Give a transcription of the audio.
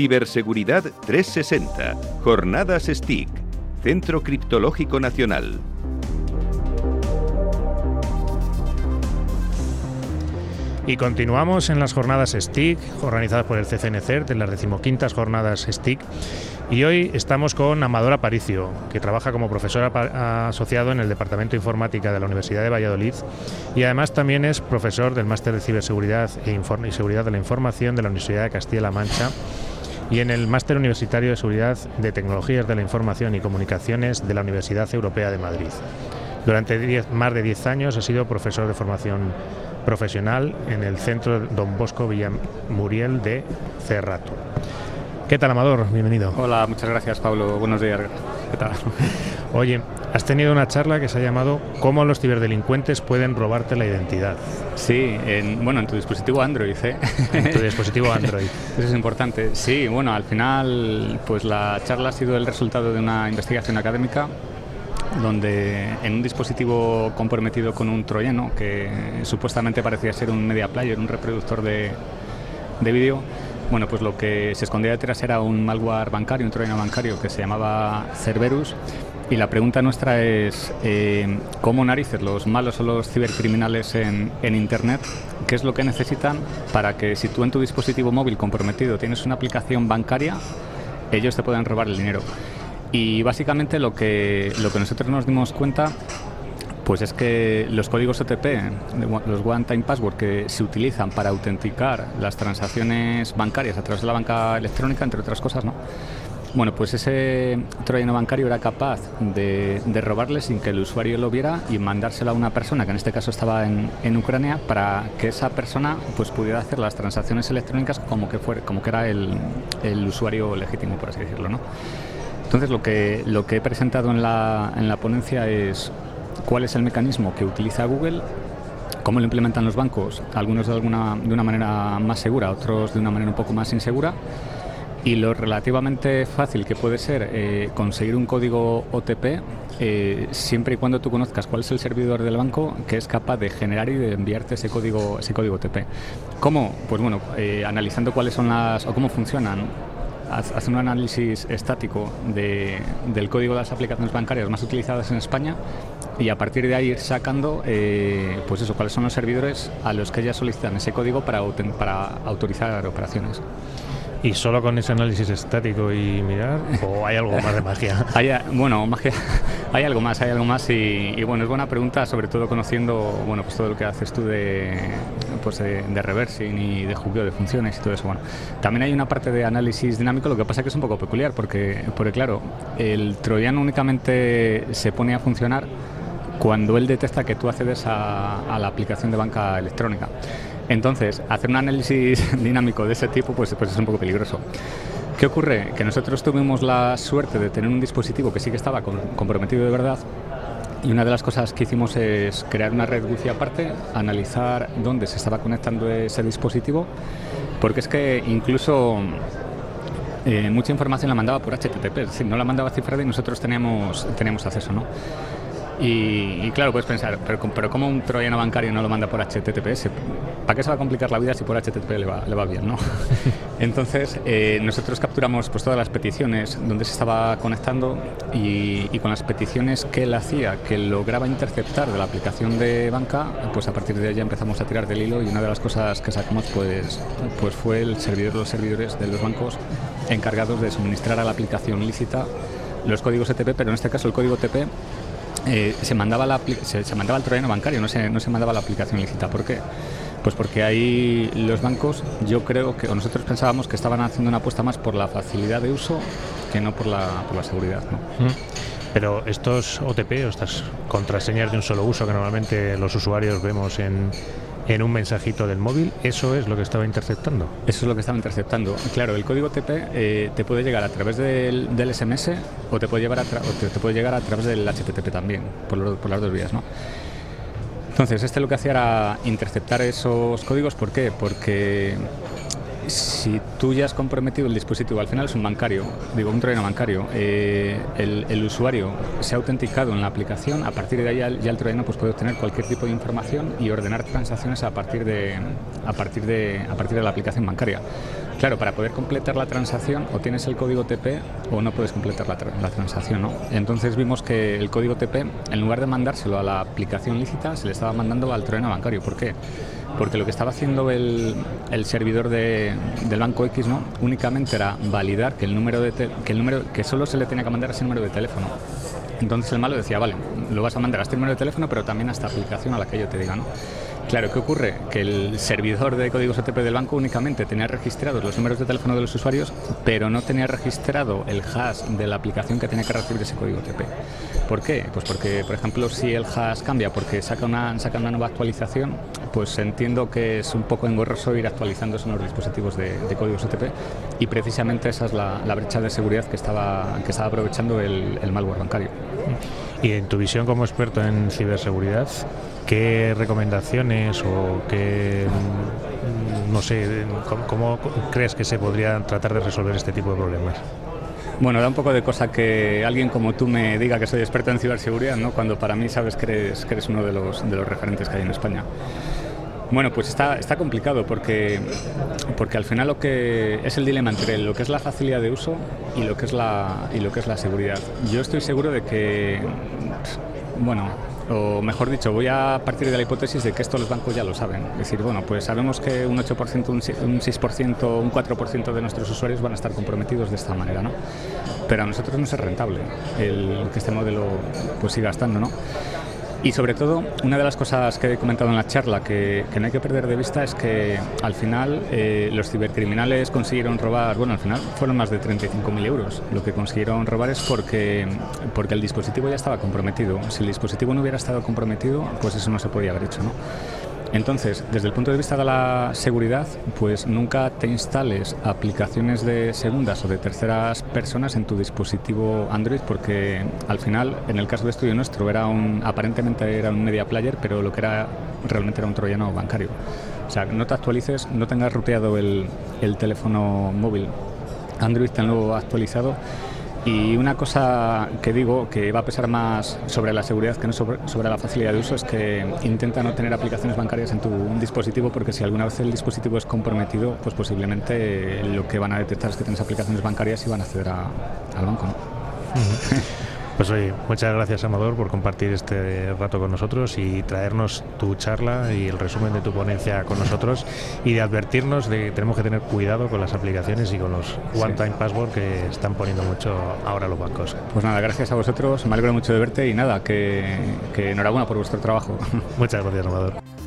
Ciberseguridad 360. Jornadas STIC. Centro Criptológico Nacional. Y continuamos en las jornadas STIC, organizadas por el CCNCER, de las decimoquintas jornadas STIC. Y hoy estamos con Amador Aparicio, que trabaja como profesor asociado en el Departamento de Informática de la Universidad de Valladolid y además también es profesor del Máster de Ciberseguridad e y Seguridad de la Información de la Universidad de Castilla-La Mancha y en el Máster Universitario de Seguridad de Tecnologías de la Información y Comunicaciones de la Universidad Europea de Madrid. Durante más de 10 años ha sido profesor de formación profesional en el Centro Don Bosco Villamuriel de Cerrato. ¿Qué tal, Amador? Bienvenido. Hola, muchas gracias, Pablo. Buenos días. ¿Qué tal? Oye, has tenido una charla que se ha llamado ¿Cómo los ciberdelincuentes pueden robarte la identidad? Sí, en, bueno, en tu dispositivo Android, ¿eh? En tu dispositivo Android. Eso es importante. Sí, bueno, al final, pues la charla ha sido el resultado de una investigación académica donde en un dispositivo comprometido con un troyano, que supuestamente parecía ser un media player, un reproductor de, de vídeo, bueno, pues lo que se escondía detrás era un malware bancario, un troyano bancario que se llamaba Cerberus. Y la pregunta nuestra es, eh, ¿cómo narices los malos o los cibercriminales en, en Internet? ¿Qué es lo que necesitan para que si tú en tu dispositivo móvil comprometido tienes una aplicación bancaria, ellos te puedan robar el dinero? Y básicamente lo que, lo que nosotros nos dimos cuenta pues es que los códigos OTP, los One Time Password que se utilizan para autenticar las transacciones bancarias a través de la banca electrónica, entre otras cosas, ¿no? Bueno, pues ese troyano bancario era capaz de, robarle sin que el usuario lo viera y mandárselo a una persona, que en este caso estaba en, en, Ucrania, para que esa persona pues pudiera hacer las transacciones electrónicas como que, fuera, como que era el, el usuario legítimo, por así decirlo, ¿no? Entonces, lo que, lo que he presentado en la, en la ponencia es cuál es el mecanismo que utiliza Google, cómo lo implementan los bancos, algunos de, alguna, de una manera más segura, otros de una manera un poco más insegura, y lo relativamente fácil que puede ser eh, conseguir un código OTP eh, siempre y cuando tú conozcas cuál es el servidor del banco que es capaz de generar y de enviarte ese código, ese código OTP. ¿Cómo? Pues bueno, eh, analizando cuáles son las o cómo funcionan hace un análisis estático del código de las aplicaciones bancarias más utilizadas en España y a partir de ahí ir sacando eh, pues eso, cuáles son los servidores a los que ya solicitan ese código para, para autorizar operaciones. ¿Y solo con ese análisis estático y mirar? ¿O hay algo más de magia? hay, bueno, magia, hay algo más, hay algo más y, bueno, es buena pregunta, sobre todo conociendo bueno, pues todo lo que haces tú de, pues de, reversing y de jugueo de funciones y todo eso. Bueno, también hay una parte de análisis dinámico, lo que pasa que es un poco peculiar porque, porque claro, el troyano únicamente se pone a funcionar cuando él detecta que tú accedes a, a la aplicación de banca electrónica. Entonces, hacer un análisis dinámico de ese tipo pues, pues es un poco peligroso. ¿Qué ocurre? Que nosotros tuvimos la suerte de tener un dispositivo que sí que estaba comprometido de verdad y una de las cosas que hicimos es crear una red wifi aparte, analizar dónde se estaba conectando ese dispositivo, porque es que incluso eh, mucha información la mandaba por HTTP, es decir, no la mandaba cifrada y nosotros teníamos, teníamos acceso, ¿no? Y, claro, puedes pensar, pero, pero ¿cómo un troyano bancario no lo manda por HTTPS? ¿Para qué se va a complicar la vida si por HTTP le va, le va bien? ¿no? Entonces, eh, nosotros capturamos pues, todas las peticiones donde se estaba conectando y, con las peticiones que él hacía, que lograba interceptar de la aplicación de banca, pues a partir de ahí empezamos a tirar del hilo y una de las cosas que sacamos pues, pues fue el servidor, los servidores de los bancos encargados de suministrar a la aplicación lícita los códigos ETP, pero en este caso el código TP eh, se, mandaba la, se, mandaba el troyano bancario, no se, no se mandaba la aplicación lícita. ¿Por qué? Pues porque ahí los bancos, yo creo que, o nosotros pensábamos que estaban haciendo una apuesta más por la facilidad de uso que no por la, por la seguridad. ¿no? Pero estos OTP o estas contraseñas de un solo uso que normalmente los usuarios vemos en, en un mensajito del móvil, ¿eso es lo que estaba interceptando? Eso es lo que estaba interceptando. Claro, el código TP eh, te puede llegar a través del, SMS o te puede, llegar a través del HTTP también, por, por las dos vías, ¿no? Entonces, este lo que hacía era interceptar esos códigos. ¿Por qué? Porque si tú ya has comprometido el dispositivo, al final es un bancario, digo, un troyano bancario, eh, el, usuario se ha autenticado en la aplicación, a partir de ahí ya, el troyano pues, puede obtener cualquier tipo de información y ordenar transacciones a partir de, a partir de, a partir de la aplicación bancaria. Claro, para poder completar la transacción o tienes el código TP o no puedes completar la, transacción. Entonces vimos que el código TP, en lugar de mandárselo a la aplicación lícita, se le estaba mandando al troyano bancario. ¿Por qué? Porque lo que estaba haciendo el, servidor del banco X no únicamente era validar que el número de que el número que solo se le tenía que mandar ese número de teléfono. Entonces el malo decía vale lo vas a mandar a este número de teléfono pero también a esta aplicación a la que yo te diga no Claro, ¿qué ocurre? Que el servidor de códigos OTP del banco únicamente tenía registrados los números de teléfono de los usuarios, pero no tenía registrado el hash de la aplicación que tenía que recibir ese código OTP. ¿Por qué? Pues porque, por ejemplo, si el hash cambia porque saca una, saca una nueva actualización, pues entiendo que es un poco engorroso ir actualizando en los dispositivos de, códigos OTP y precisamente esa es la, brecha de seguridad que estaba, que estaba aprovechando el malware bancario. Y en tu visión como experto en ciberseguridad, ¿qué recomendaciones o qué, mm, no sé, cómo, crees que se podría tratar de resolver este tipo de problemas? Bueno, da un poco de cosa que alguien como tú me diga que soy experto en ciberseguridad, ¿no? cuando para mí sabes que eres, que eres uno de los, de los referentes que hay en España. Bueno, pues está, está complicado porque, porque al final lo que es el dilema entre lo que es la facilidad de uso y lo que es la, y lo que es la seguridad. Yo estoy seguro de que, bueno, o mejor dicho, voy a partir de la hipótesis de que esto los bancos ya lo saben. Es decir, bueno, pues sabemos que un 8%, un 6%, un 4% de nuestros usuarios van a estar comprometidos de esta manera, ¿no? Pero a nosotros no es rentable el que este modelo pues siga estando, ¿no? Y sobre todo, una de las cosas que he comentado en la charla que, no hay que perder de vista es que al final eh, los cibercriminales consiguieron robar, bueno, al final fueron más de 35.000 euros. Lo que consiguieron robar es porque, porque el dispositivo ya estaba comprometido. Si el dispositivo no hubiera estado comprometido, pues eso no se podía haber hecho, ¿no? Entonces, desde el punto de vista de la seguridad, pues nunca te instales aplicaciones de segundas o de terceras personas en tu dispositivo Android porque al final, en el caso de estudio nuestro, era un, aparentemente era un media player, pero lo que era realmente era un troyano bancario. O sea, no te actualices, no tengas ruteado el, el teléfono móvil Android, tenlo actualizado y una cosa que digo que va a pesar más sobre la seguridad que no sobre, la facilidad de uso es que intenta no tener aplicaciones bancarias en tu dispositivo porque si alguna vez el dispositivo es comprometido, pues posiblemente lo que van a detectar es que tienes aplicaciones bancarias y van a acceder al banco. ¿no? Pues oye, muchas gracias Amador por compartir este rato con nosotros y traernos tu charla y el resumen de tu ponencia con nosotros y de advertirnos de que tenemos que tener cuidado con las aplicaciones y con los one-time password que están poniendo mucho ahora los bancos. Pues nada, gracias a vosotros, me alegro mucho de verte y nada, que, que enhorabuena por vuestro trabajo. Muchas gracias Amador.